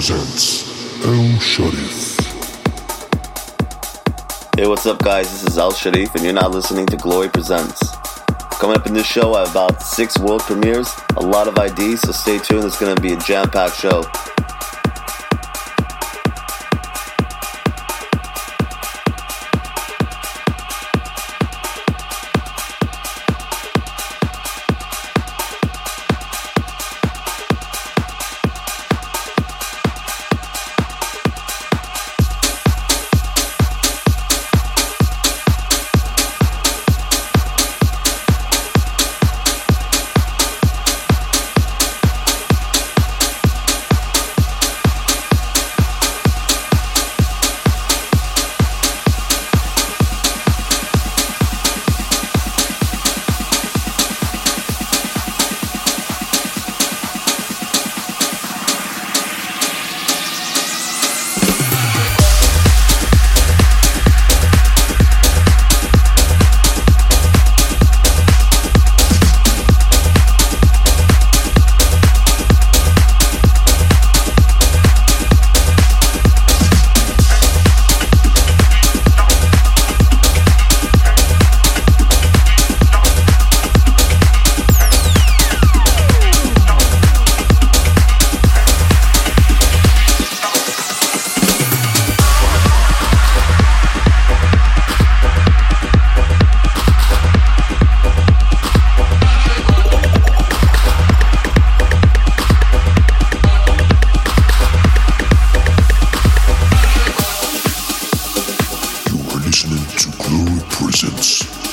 presents Sharif. Hey, what's up, guys? This is Al Sharif, and you're now listening to Glory Presents. Coming up in this show, I have about six world premieres, a lot of IDs, so stay tuned. It's going to be a jam packed show. Blue Presence.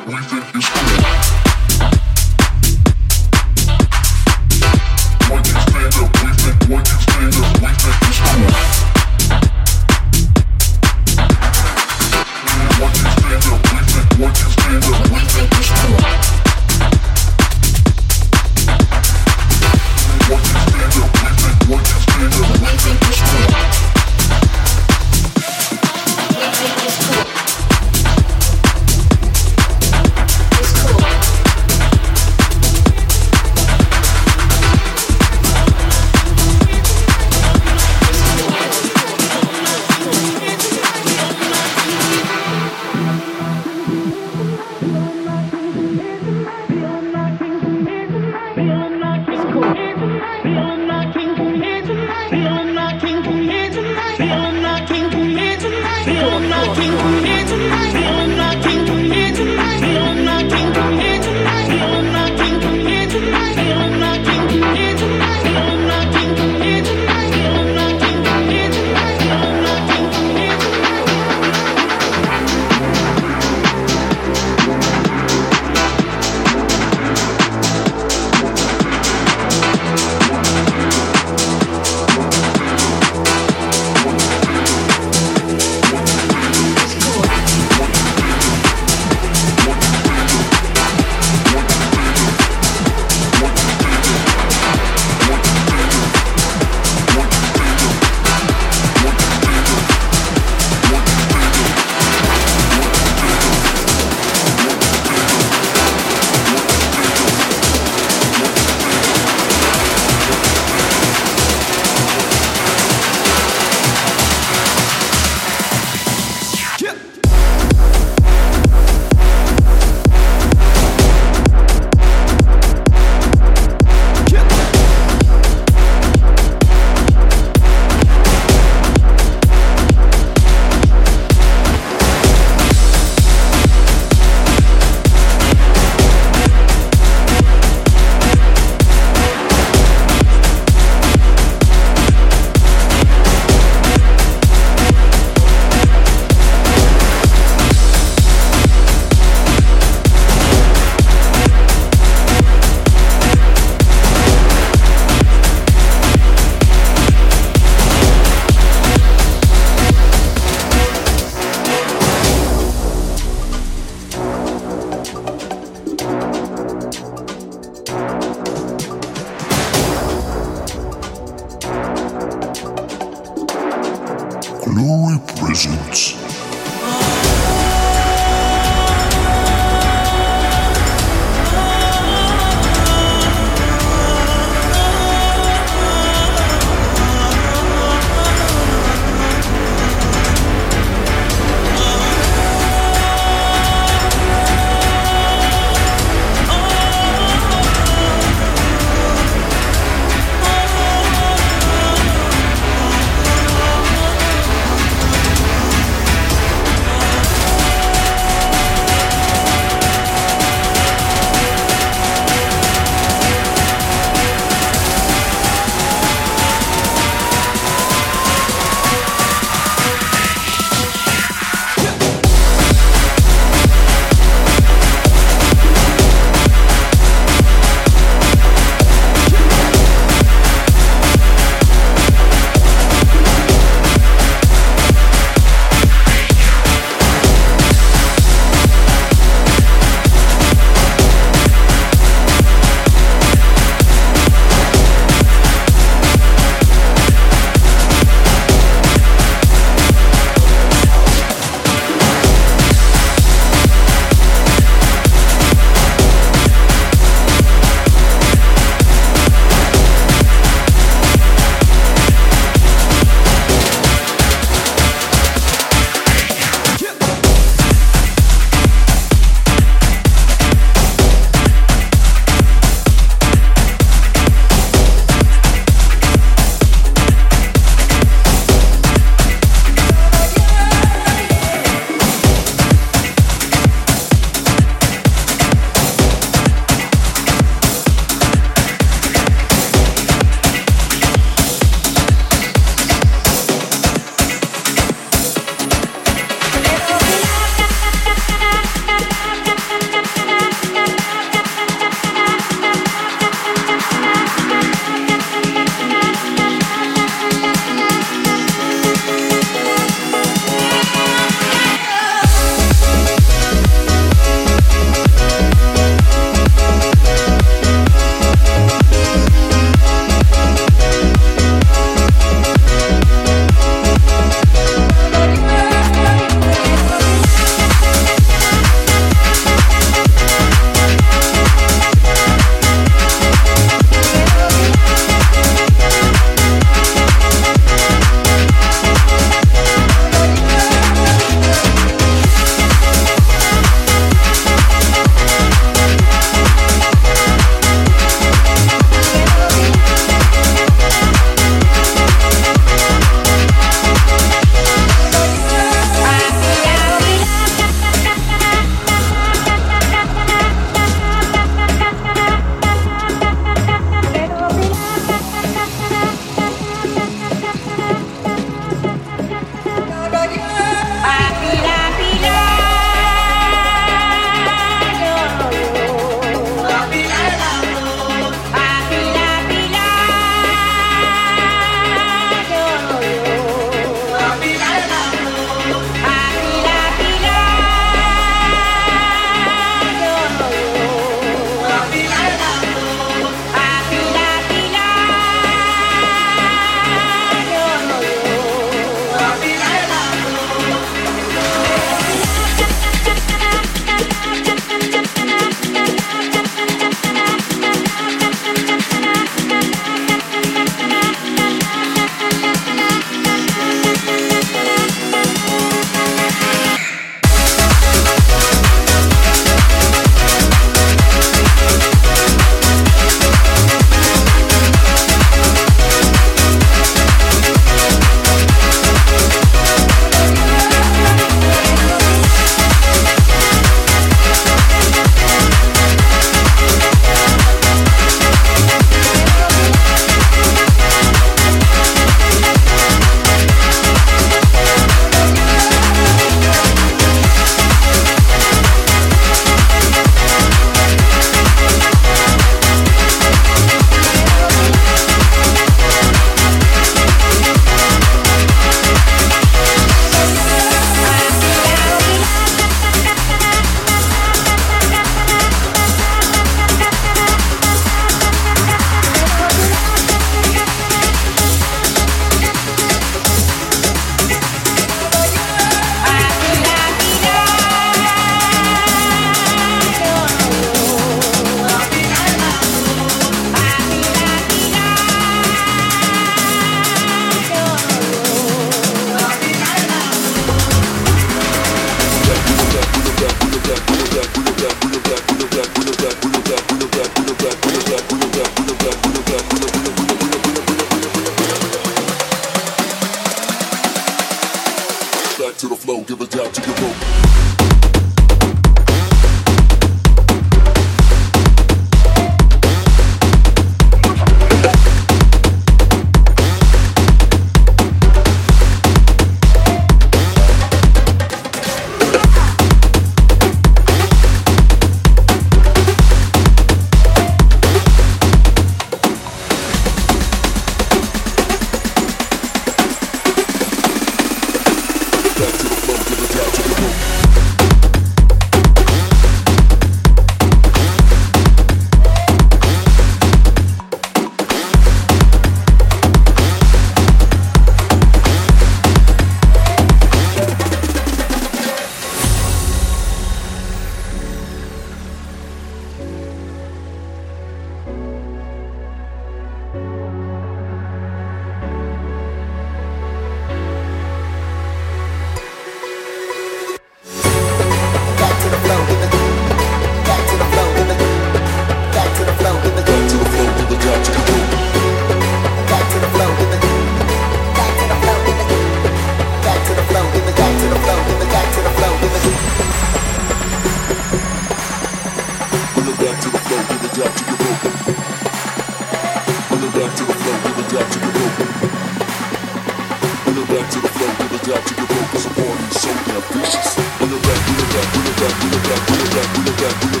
Yeah.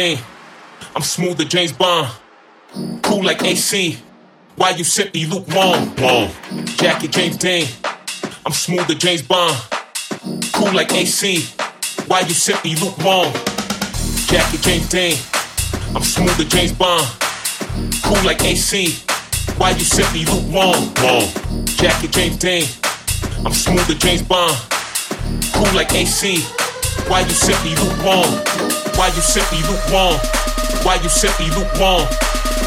Dean. I'm smooth as James Bond. Cool like AC. Why you sip me lukewarm? Warm. Jackie James Dean. I'm smooth as James Bond. Cool like AC. Why you sip me lukewarm? Jackie James Dean. I'm smooth as James Bond. Cool like AC. Why you sip me lukewarm? Warm. Jackie James Dean. I'm smooth as James Bond. Cool like AC. Why you sip me lukewarm? Why you simply lukewarm? Why you simply lukewarm?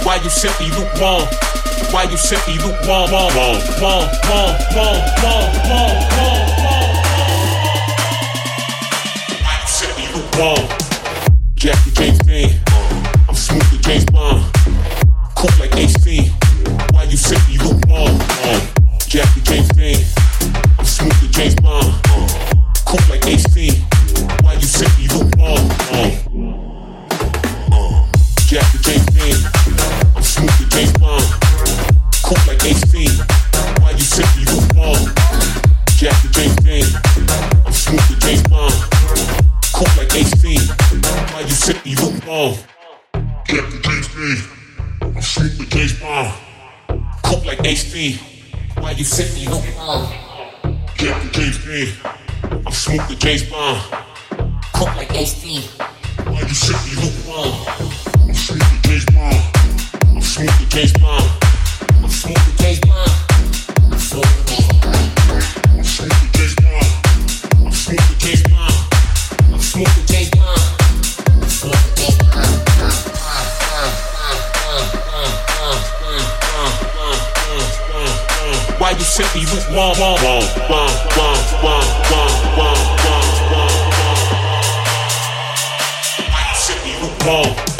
Why you simply lukewarm? Why you simply lukewarm? Warm, warm, warm, warm, warm, warm, warm, warm. Why you simply lukewarm? Jackie James Dean, I'm smooth with James Bond, cool like AC. Why you simply lukewarm? Jackie James Dean, I'm smooth with James Bond, cool like AC. Captain James Dean. I'm sleeping James Bond. Cook like HD. Why you sent me no problem? Captain James Dean. I'm smoking James Bond. Cook like HD. Why you sent me no problem? I'm sleeping James Bond. I'm smoking James Bond. silky with wah wah wah wah wah wah wah wah wah wah. Silky with wah.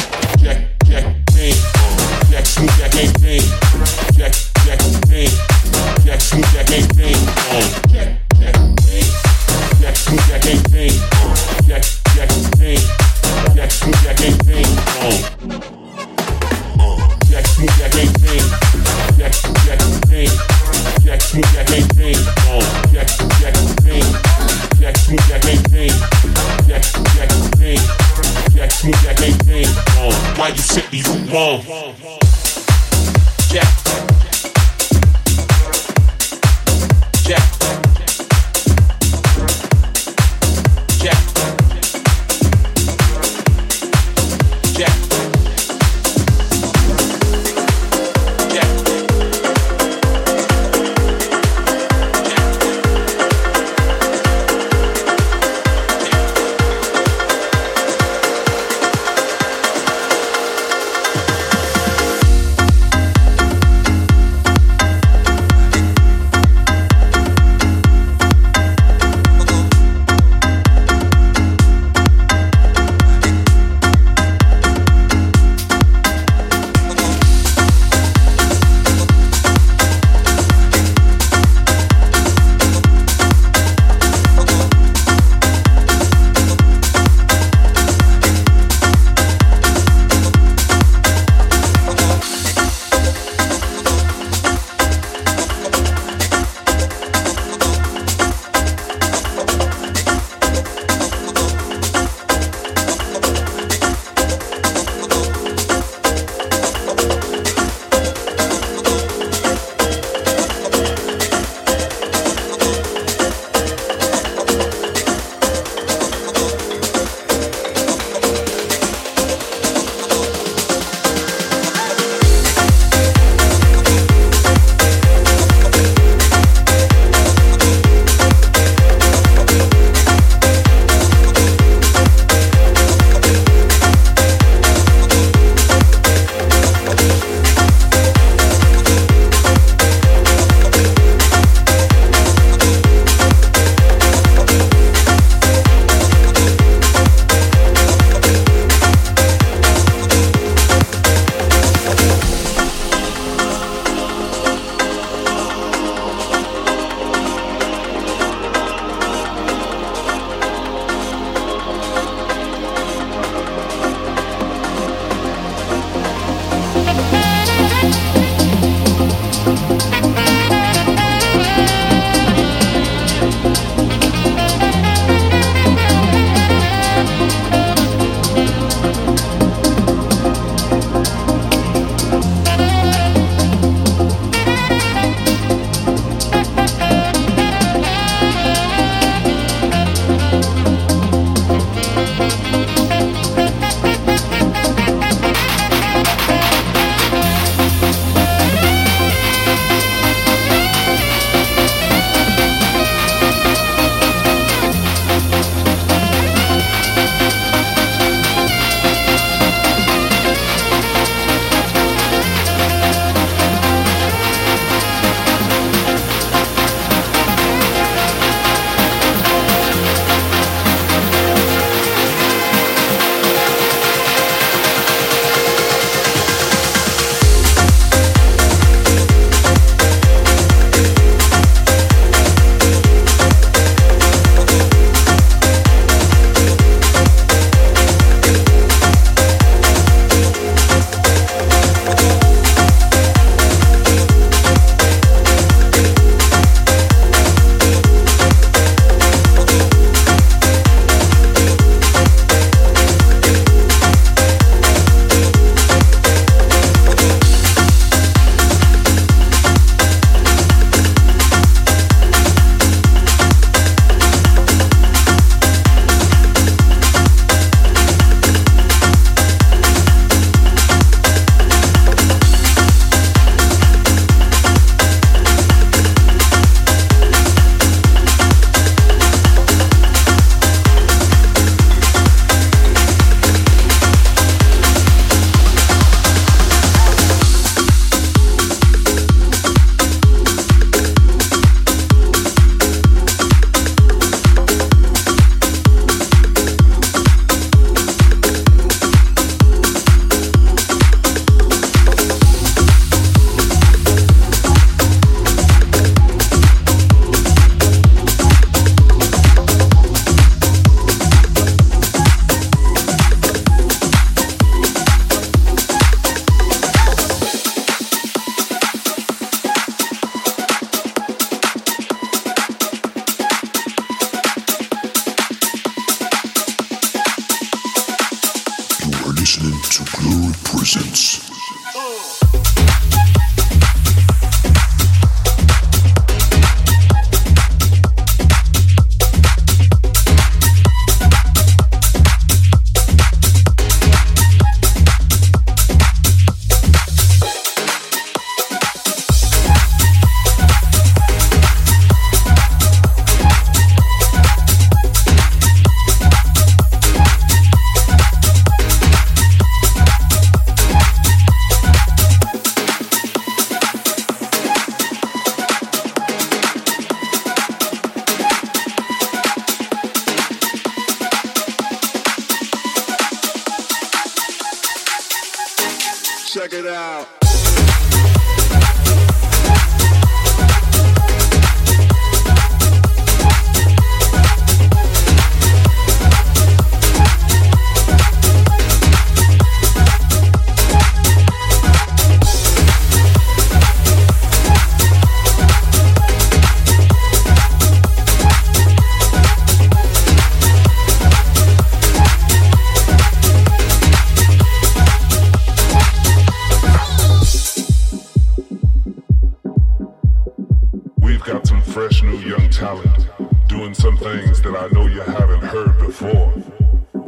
know you haven't heard before,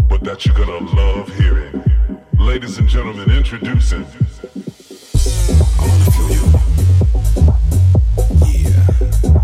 but that you're gonna love hearing. Ladies and gentlemen, introducing. I wanna feel you. Yeah.